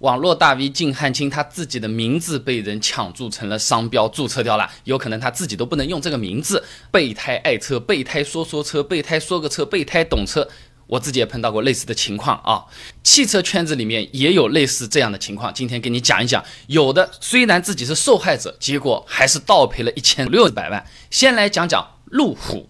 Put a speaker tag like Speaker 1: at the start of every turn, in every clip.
Speaker 1: 网络大 V 靳汉卿他自己的名字被人抢注成了商标，注册掉了，有可能他自己都不能用这个名字。备胎爱车，备胎说说车，备胎说个车，备胎懂车。我自己也碰到过类似的情况啊，汽车圈子里面也有类似这样的情况。今天给你讲一讲，有的虽然自己是受害者，结果还是倒赔了一千六百万。先来讲讲路虎，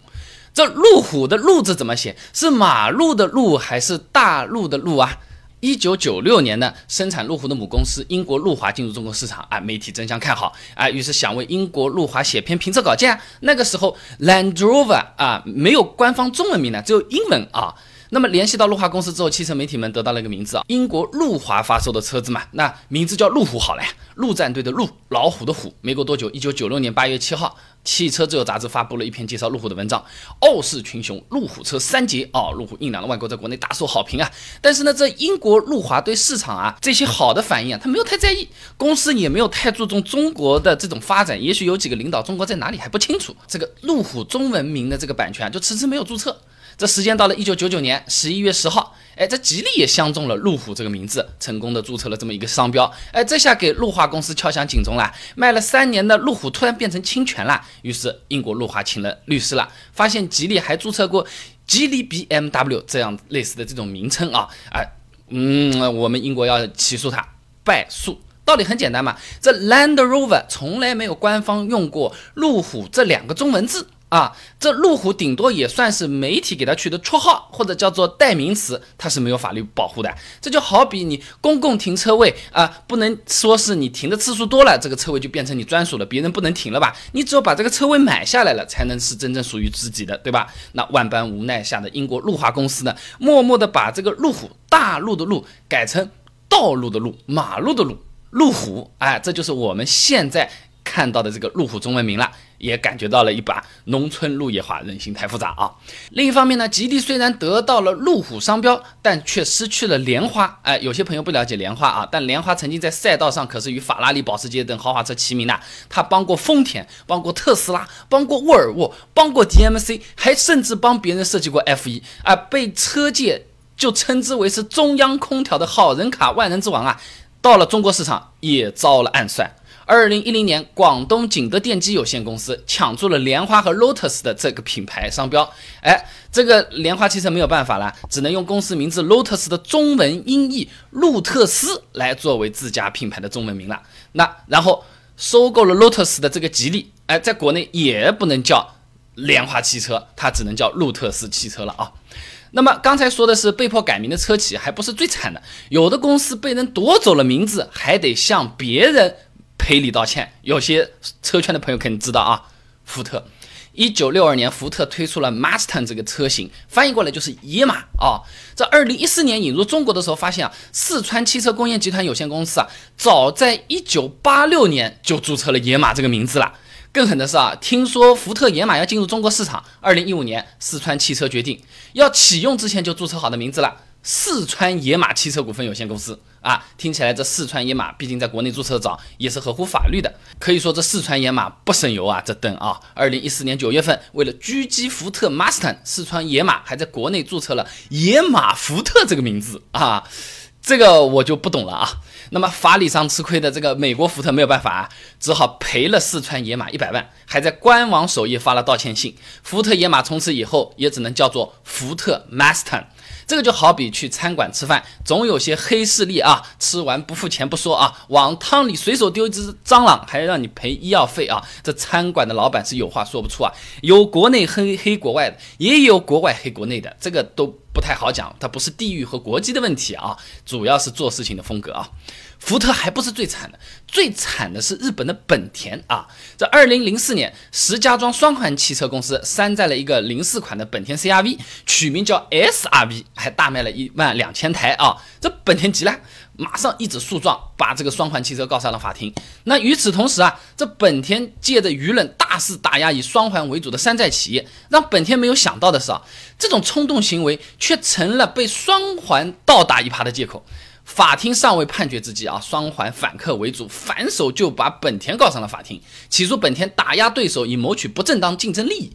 Speaker 1: 这路虎的路字怎么写？是马路的路还是大陆的路啊？一九九六年呢，生产路虎的母公司英国路华进入中国市场啊，媒体争相看好啊，于是想为英国路华写篇评测稿件。那个时候，Land Rover 啊，没有官方中文名的，只有英文啊。那么联系到路华公司之后，汽车媒体们得到了一个名字啊，英国路华发售的车子嘛，那名字叫路虎好了呀，陆战队的陆，老虎的虎。没过多久，一九九六年八月七号，汽车自由杂志发布了一篇介绍路虎的文章，傲视群雄，路虎车三杰啊，路虎硬朗的外观在国内大受好评啊。但是呢，这英国路华对市场啊这些好的反应啊，他没有太在意，公司也没有太注重中国的这种发展，也许有几个领导中国在哪里还不清楚，这个路虎中文名的这个版权就迟迟没有注册。这时间到了一九九九年十一月十号，哎，这吉利也相中了路虎这个名字，成功的注册了这么一个商标，哎，这下给路华公司敲响警钟了。卖了三年的路虎突然变成侵权了，于是英国路华请了律师了，发现吉利还注册过吉利 BMW 这样类似的这种名称啊，哎，嗯，我们英国要起诉他，败诉。道理很简单嘛，这 Land Rover 从来没有官方用过路虎这两个中文字。啊，这路虎顶多也算是媒体给他取的绰号，或者叫做代名词，它是没有法律保护的。这就好比你公共停车位啊，不能说是你停的次数多了，这个车位就变成你专属了，别人不能停了吧？你只有把这个车位买下来了，才能是真正属于自己的，对吧？那万般无奈下的英国路华公司呢，默默的把这个路虎大陆的路改成道路的路，马路的路，路虎，哎，这就是我们现在。看到的这个路虎中文名了，也感觉到了一把农村路野化，人心太复杂啊。另一方面呢，吉利虽然得到了路虎商标，但却失去了莲花。哎，有些朋友不了解莲花啊，但莲花曾经在赛道上可是与法拉利、保时捷等豪华车齐名的。他帮过丰田，帮过特斯拉，帮过沃尔沃，帮过 DMC，还甚至帮别人设计过 F1 啊，被车界就称之为是中央空调的好人卡、万人之王啊。到了中国市场，也遭了暗算。二零一零年，广东景德电机有限公司抢注了莲花和 Lotus 的这个品牌商标。哎，这个莲花汽车没有办法了，只能用公司名字 Lotus 的中文音译路特斯来作为自家品牌的中文名了。那然后收购了 Lotus 的这个吉利，哎，在国内也不能叫莲花汽车，它只能叫路特斯汽车了啊。那么刚才说的是被迫改名的车企，还不是最惨的，有的公司被人夺走了名字，还得向别人。赔礼道歉，有些车圈的朋友肯定知道啊。福特，一九六二年，福特推出了 Mustang 这个车型，翻译过来就是野马啊。在二零一四年引入中国的时候，发现啊，四川汽车工业集团有限公司啊，早在一九八六年就注册了野马这个名字了。更狠的是啊，听说福特野马要进入中国市场，二零一五年，四川汽车决定要启用之前就注册好的名字了。四川野马汽车股份有限公司啊，听起来这四川野马毕竟在国内注册早，也是合乎法律的。可以说这四川野马不省油啊，这灯啊！二零一四年九月份，为了狙击福特 Mustang，四川野马还在国内注册了野马福特这个名字啊，这个我就不懂了啊。那么法理上吃亏的这个美国福特没有办法啊，只好赔了四川野马一百万，还在官网首页发了道歉信。福特野马从此以后也只能叫做福特 Mustang。这个就好比去餐馆吃饭，总有些黑势力啊，吃完不付钱不说啊，往汤里随手丢一只蟑螂，还让你赔医药费啊！这餐馆的老板是有话说不出啊，有国内黑黑国外的，也有国外黑国内的，这个都不太好讲，它不是地域和国籍的问题啊，主要是做事情的风格啊。福特还不是最惨的，最惨的是日本的本田啊！这二零零四年，石家庄双环汽车公司山寨了一个零四款的本田 CRV，取名叫 SRV，还大卖了一万两千台啊！这本田急了，马上一纸诉状把这个双环汽车告上了法庭。那与此同时啊，这本田借着舆论大肆打压以双环为主的山寨企业，让本田没有想到的是啊，这种冲动行为却成了被双环倒打一耙的借口。法庭尚未判决之际啊，双环反客为主，反手就把本田告上了法庭，起诉本田打压对手以谋取不正当竞争利益。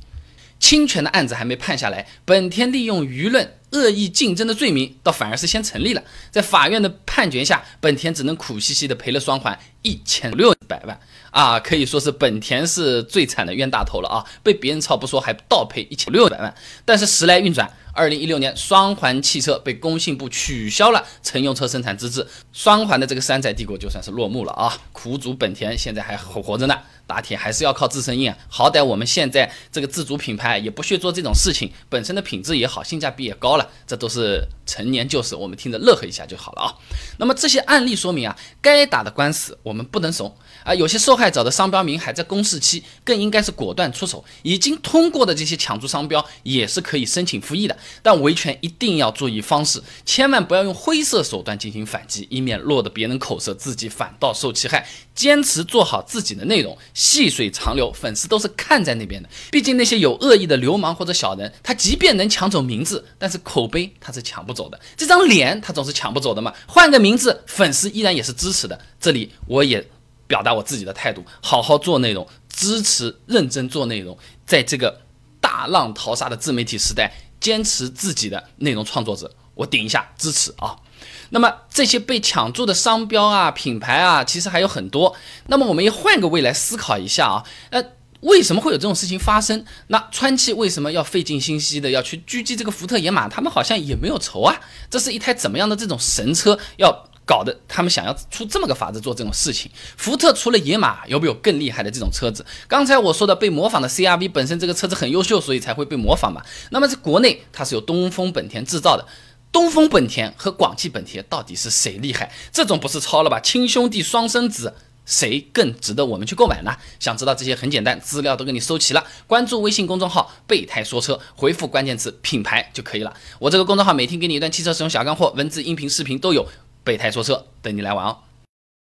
Speaker 1: 侵权的案子还没判下来，本田利用舆论恶意竞争的罪名，倒反而是先成立了。在法院的判决下，本田只能苦兮兮的赔了双环一千六百万啊，可以说是本田是最惨的冤大头了啊！被别人抄不说，还倒赔一千六百万。但是时来运转。二零一六年，双环汽车被工信部取消了乘用车生产资质，双环的这个山寨帝国就算是落幕了啊！苦主本田现在还活活着呢，打铁还是要靠自身硬啊！好歹我们现在这个自主品牌也不屑做这种事情，本身的品质也好，性价比也高了，这都是陈年旧事，我们听着乐呵一下就好了啊！那么这些案例说明啊，该打的官司我们不能怂啊！有些受害者的商标名还在公示期，更应该是果断出手。已经通过的这些抢注商标也是可以申请复议的。但维权一定要注意方式，千万不要用灰色手段进行反击，以免落得别人口舌，自己反倒受其害。坚持做好自己的内容，细水长流，粉丝都是看在那边的。毕竟那些有恶意的流氓或者小人，他即便能抢走名字，但是口碑他是抢不走的，这张脸他总是抢不走的嘛。换个名字，粉丝依然也是支持的。这里我也表达我自己的态度，好好做内容，支持认真做内容，在这个大浪淘沙的自媒体时代。坚持自己的内容创作者，我顶一下支持啊。那么这些被抢注的商标啊、品牌啊，其实还有很多。那么我们也换个位来思考一下啊，呃，为什么会有这种事情发生？那川崎为什么要费尽心机的要去狙击这个福特野马？他们好像也没有仇啊。这是一台怎么样的这种神车？要。搞得他们想要出这么个法子做这种事情。福特除了野马，有没有更厉害的这种车子？刚才我说的被模仿的 CRV 本身这个车子很优秀，所以才会被模仿嘛。那么在国内它是由东风本田制造的，东风本田和广汽本田到底是谁厉害？这种不是抄了吧？亲兄弟双生子，谁更值得我们去购买呢？想知道这些很简单，资料都给你收齐了。关注微信公众号“备胎说车”，回复关键词“品牌”就可以了。我这个公众号每天给你一段汽车使用小干货，文字、音频、视频都有。备胎说车，等你来玩哦。